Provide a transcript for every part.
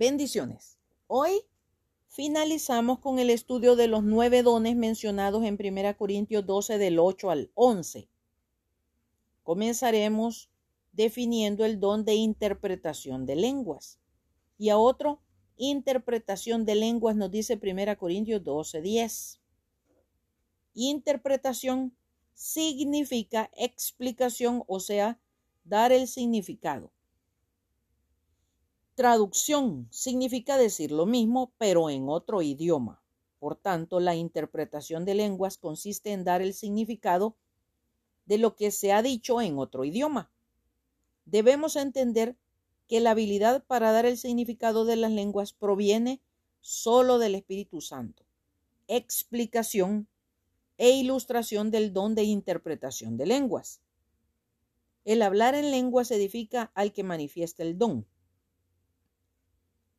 Bendiciones. Hoy finalizamos con el estudio de los nueve dones mencionados en 1 Corintios 12 del 8 al 11. Comenzaremos definiendo el don de interpretación de lenguas. Y a otro, interpretación de lenguas nos dice 1 Corintios 12, 10. Interpretación significa explicación, o sea, dar el significado. Traducción significa decir lo mismo, pero en otro idioma. Por tanto, la interpretación de lenguas consiste en dar el significado de lo que se ha dicho en otro idioma. Debemos entender que la habilidad para dar el significado de las lenguas proviene solo del Espíritu Santo. Explicación e ilustración del don de interpretación de lenguas. El hablar en lenguas edifica al que manifiesta el don.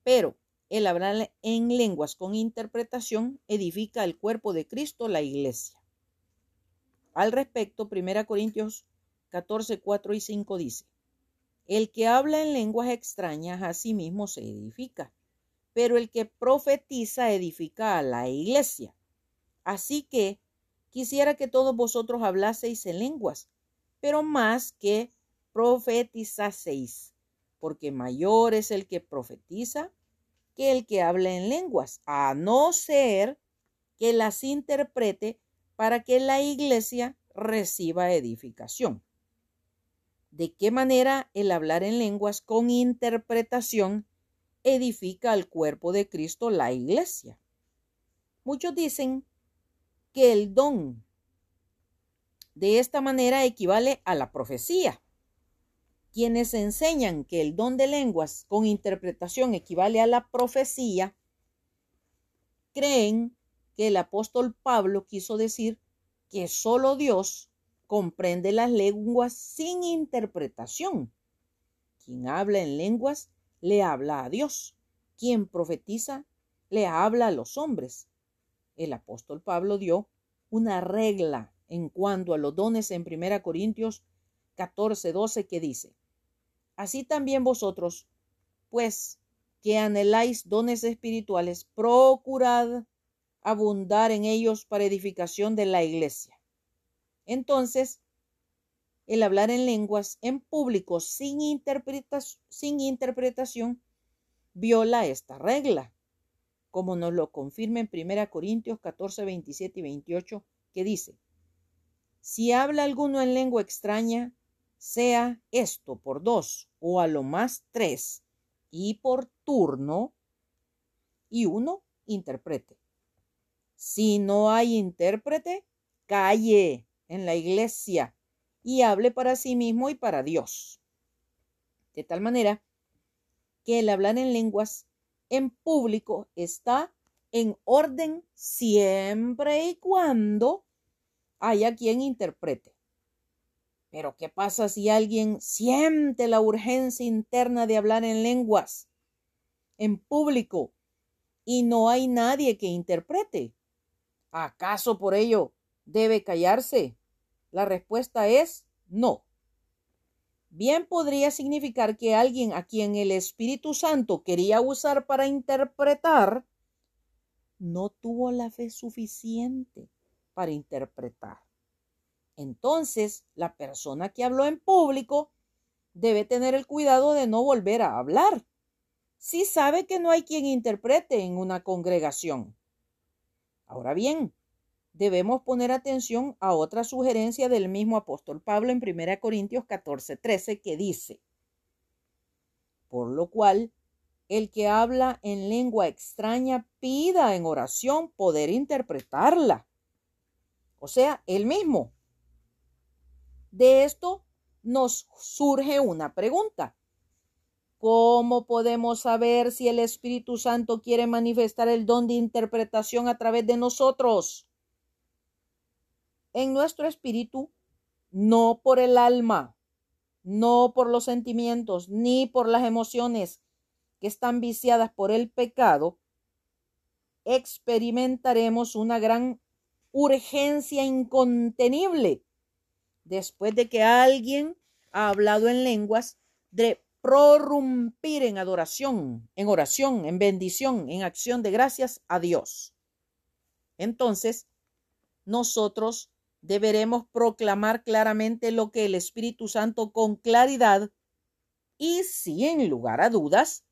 Pero el hablar en lenguas con interpretación edifica el cuerpo de Cristo, la iglesia. Al respecto, 1 Corintios 14, 4 y 5 dice, El que habla en lenguas extrañas a sí mismo se edifica, pero el que profetiza edifica a la iglesia. Así que quisiera que todos vosotros hablaseis en lenguas, pero más que profetizaseis, porque mayor es el que profetiza que el que habla en lenguas, a no ser que las interprete para que la iglesia reciba edificación. ¿De qué manera el hablar en lenguas con interpretación edifica al cuerpo de Cristo, la iglesia? Muchos dicen que el don de esta manera equivale a la profecía. Quienes enseñan que el don de lenguas con interpretación equivale a la profecía, creen que el apóstol Pablo quiso decir que solo Dios comprende las lenguas sin interpretación. Quien habla en lenguas le habla a Dios. Quien profetiza le habla a los hombres. El apóstol Pablo dio una regla en cuanto a los dones en 1 Corintios 14, 12 que dice, Así también vosotros, pues que anheláis dones espirituales, procurad abundar en ellos para edificación de la iglesia. Entonces, el hablar en lenguas en público sin, sin interpretación viola esta regla, como nos lo confirma en 1 Corintios 14, 27 y 28, que dice, si habla alguno en lengua extraña, sea esto por dos o a lo más tres y por turno y uno interprete. Si no hay intérprete, calle en la iglesia y hable para sí mismo y para Dios. De tal manera que el hablar en lenguas en público está en orden siempre y cuando haya quien interprete. Pero ¿qué pasa si alguien siente la urgencia interna de hablar en lenguas, en público, y no hay nadie que interprete? ¿Acaso por ello debe callarse? La respuesta es no. Bien podría significar que alguien a quien el Espíritu Santo quería usar para interpretar no tuvo la fe suficiente para interpretar. Entonces, la persona que habló en público debe tener el cuidado de no volver a hablar. Si sabe que no hay quien interprete en una congregación. Ahora bien, debemos poner atención a otra sugerencia del mismo apóstol Pablo en 1 Corintios 14, 13 que dice, por lo cual, el que habla en lengua extraña pida en oración poder interpretarla. O sea, él mismo. De esto nos surge una pregunta. ¿Cómo podemos saber si el Espíritu Santo quiere manifestar el don de interpretación a través de nosotros? En nuestro espíritu, no por el alma, no por los sentimientos, ni por las emociones que están viciadas por el pecado, experimentaremos una gran urgencia incontenible después de que alguien ha hablado en lenguas de prorrumpir en adoración, en oración, en bendición, en acción de gracias a Dios. Entonces, nosotros deberemos proclamar claramente lo que el Espíritu Santo con claridad y sin lugar a dudas,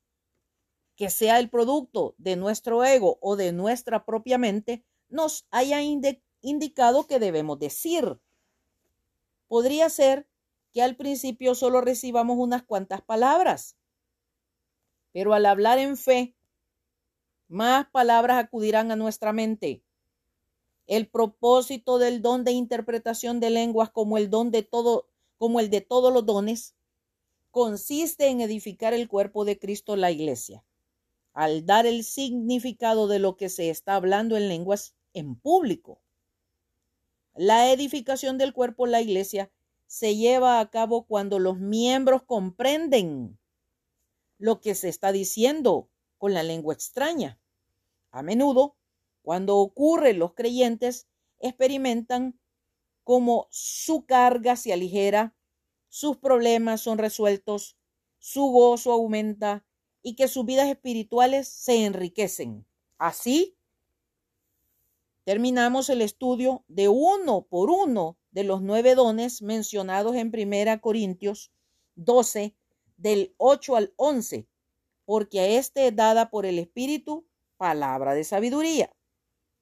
que sea el producto de nuestro ego o de nuestra propia mente, nos haya indicado que debemos decir. Podría ser que al principio solo recibamos unas cuantas palabras, pero al hablar en fe, más palabras acudirán a nuestra mente. El propósito del don de interpretación de lenguas como el don de todo, como el de todos los dones, consiste en edificar el cuerpo de Cristo, la iglesia, al dar el significado de lo que se está hablando en lenguas en público. La edificación del cuerpo, la iglesia, se lleva a cabo cuando los miembros comprenden lo que se está diciendo con la lengua extraña. A menudo, cuando ocurre, los creyentes experimentan como su carga se aligera, sus problemas son resueltos, su gozo aumenta y que sus vidas espirituales se enriquecen. Así, terminamos el estudio de uno por uno de los nueve dones mencionados en Primera Corintios 12, del 8 al 11, porque a este es dada por el Espíritu palabra de sabiduría,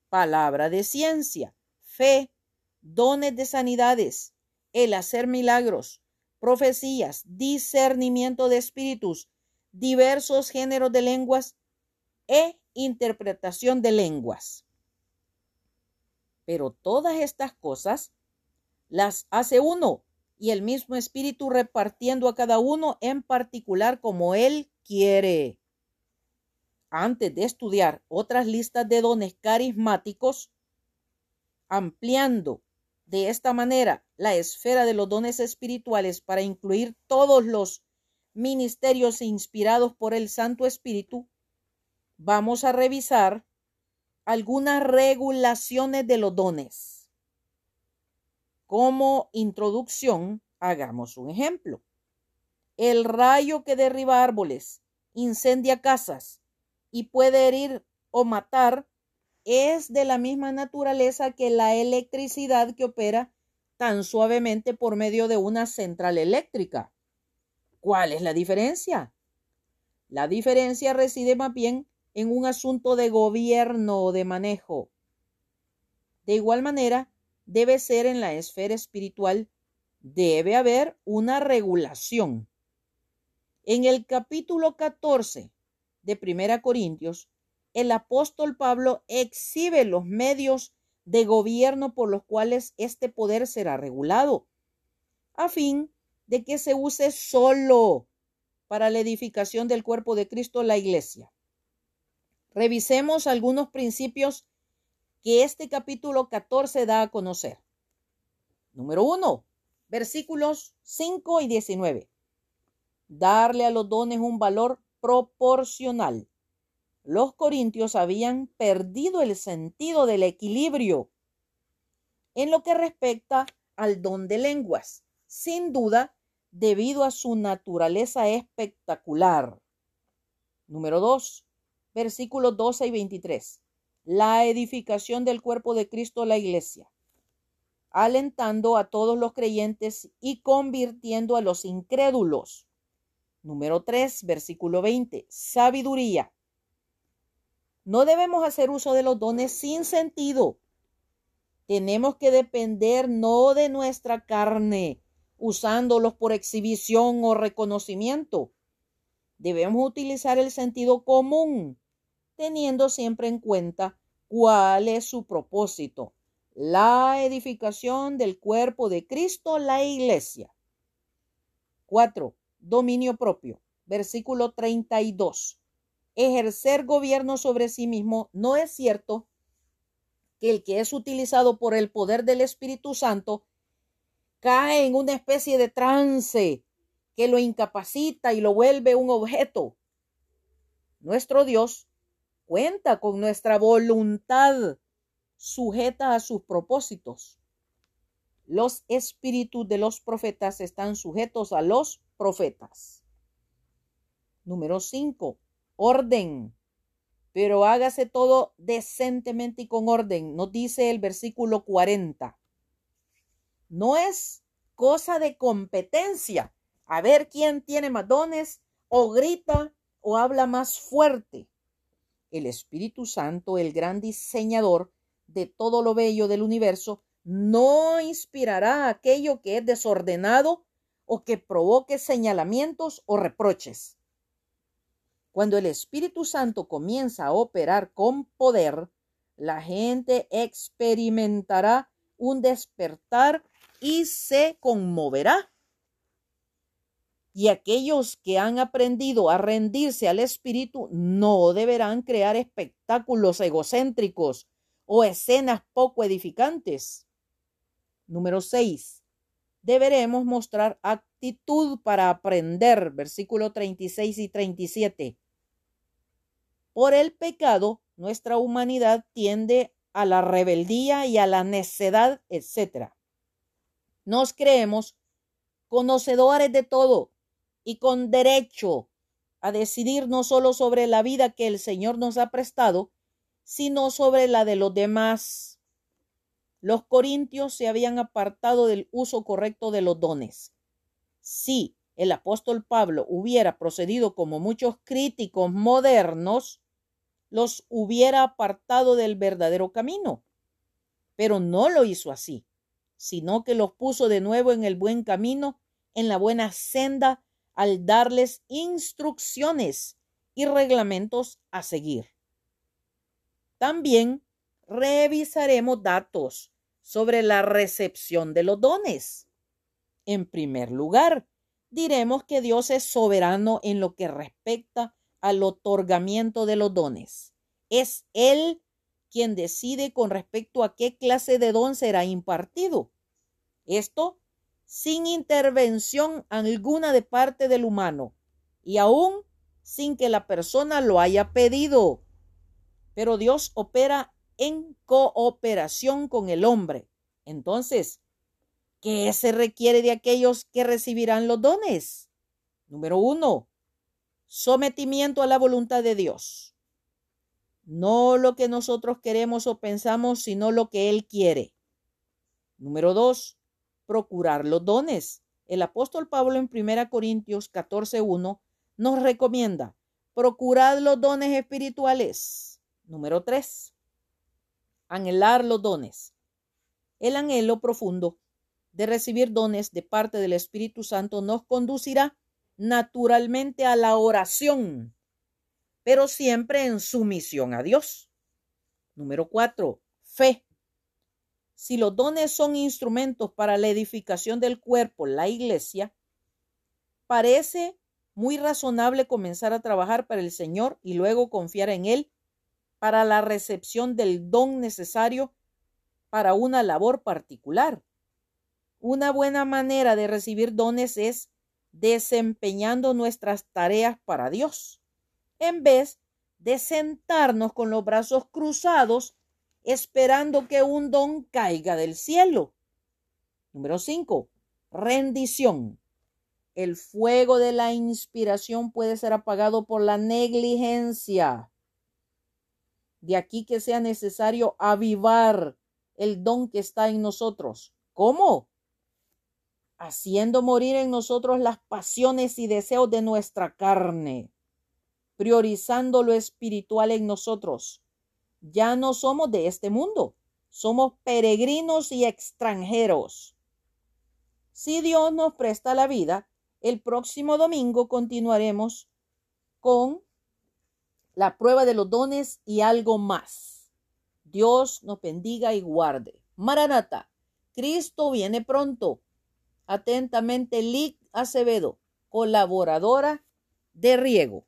palabra de ciencia, fe, dones de sanidades, el hacer milagros, profecías, discernimiento de espíritus, diversos géneros de lenguas e interpretación de lenguas. Pero todas estas cosas las hace uno y el mismo espíritu repartiendo a cada uno en particular como él quiere. Antes de estudiar otras listas de dones carismáticos, ampliando de esta manera la esfera de los dones espirituales para incluir todos los ministerios inspirados por el Santo Espíritu, vamos a revisar algunas regulaciones de los dones. Como introducción, hagamos un ejemplo. El rayo que derriba árboles, incendia casas y puede herir o matar es de la misma naturaleza que la electricidad que opera tan suavemente por medio de una central eléctrica. ¿Cuál es la diferencia? La diferencia reside más bien en un asunto de gobierno o de manejo. De igual manera, debe ser en la esfera espiritual, debe haber una regulación. En el capítulo 14 de Primera Corintios, el apóstol Pablo exhibe los medios de gobierno por los cuales este poder será regulado, a fin de que se use solo para la edificación del cuerpo de Cristo, la iglesia. Revisemos algunos principios que este capítulo 14 da a conocer. Número 1, versículos 5 y 19. Darle a los dones un valor proporcional. Los corintios habían perdido el sentido del equilibrio en lo que respecta al don de lenguas, sin duda debido a su naturaleza espectacular. Número 2, versículos 12 y 23 la edificación del cuerpo de Cristo, la iglesia, alentando a todos los creyentes y convirtiendo a los incrédulos. Número 3, versículo 20, sabiduría. No debemos hacer uso de los dones sin sentido. Tenemos que depender no de nuestra carne, usándolos por exhibición o reconocimiento. Debemos utilizar el sentido común teniendo siempre en cuenta cuál es su propósito, la edificación del cuerpo de Cristo, la iglesia. 4. Dominio propio. Versículo 32. Ejercer gobierno sobre sí mismo no es cierto que el que es utilizado por el poder del Espíritu Santo cae en una especie de trance que lo incapacita y lo vuelve un objeto. Nuestro Dios cuenta con nuestra voluntad sujeta a sus propósitos. Los espíritus de los profetas están sujetos a los profetas. Número 5. Orden. Pero hágase todo decentemente y con orden. Nos dice el versículo 40. No es cosa de competencia. A ver quién tiene más dones o grita o habla más fuerte. El Espíritu Santo, el gran diseñador de todo lo bello del universo, no inspirará aquello que es desordenado o que provoque señalamientos o reproches. Cuando el Espíritu Santo comienza a operar con poder, la gente experimentará un despertar y se conmoverá. Y aquellos que han aprendido a rendirse al Espíritu no deberán crear espectáculos egocéntricos o escenas poco edificantes. Número 6. Deberemos mostrar actitud para aprender. Versículo 36 y 37. Por el pecado, nuestra humanidad tiende a la rebeldía y a la necedad, etc. Nos creemos conocedores de todo y con derecho a decidir no solo sobre la vida que el Señor nos ha prestado, sino sobre la de los demás. Los corintios se habían apartado del uso correcto de los dones. Si el apóstol Pablo hubiera procedido como muchos críticos modernos, los hubiera apartado del verdadero camino. Pero no lo hizo así sino que los puso de nuevo en el buen camino, en la buena senda, al darles instrucciones y reglamentos a seguir. También revisaremos datos sobre la recepción de los dones. En primer lugar, diremos que Dios es soberano en lo que respecta al otorgamiento de los dones. Es Él quien decide con respecto a qué clase de don será impartido. Esto sin intervención alguna de parte del humano y aún sin que la persona lo haya pedido. Pero Dios opera en cooperación con el hombre. Entonces, ¿qué se requiere de aquellos que recibirán los dones? Número uno, sometimiento a la voluntad de Dios. No lo que nosotros queremos o pensamos, sino lo que Él quiere. Número dos, procurar los dones. El apóstol Pablo en 1 Corintios 14.1 nos recomienda procurar los dones espirituales. Número 3. Anhelar los dones. El anhelo profundo de recibir dones de parte del Espíritu Santo nos conducirá naturalmente a la oración pero siempre en sumisión a Dios. Número cuatro, fe. Si los dones son instrumentos para la edificación del cuerpo, la iglesia, parece muy razonable comenzar a trabajar para el Señor y luego confiar en Él para la recepción del don necesario para una labor particular. Una buena manera de recibir dones es desempeñando nuestras tareas para Dios en vez de sentarnos con los brazos cruzados esperando que un don caiga del cielo. Número 5. Rendición. El fuego de la inspiración puede ser apagado por la negligencia. De aquí que sea necesario avivar el don que está en nosotros. ¿Cómo? Haciendo morir en nosotros las pasiones y deseos de nuestra carne priorizando lo espiritual en nosotros. Ya no somos de este mundo, somos peregrinos y extranjeros. Si Dios nos presta la vida, el próximo domingo continuaremos con la prueba de los dones y algo más. Dios nos bendiga y guarde. Maranata, Cristo viene pronto. Atentamente, Lic Acevedo, colaboradora de Riego.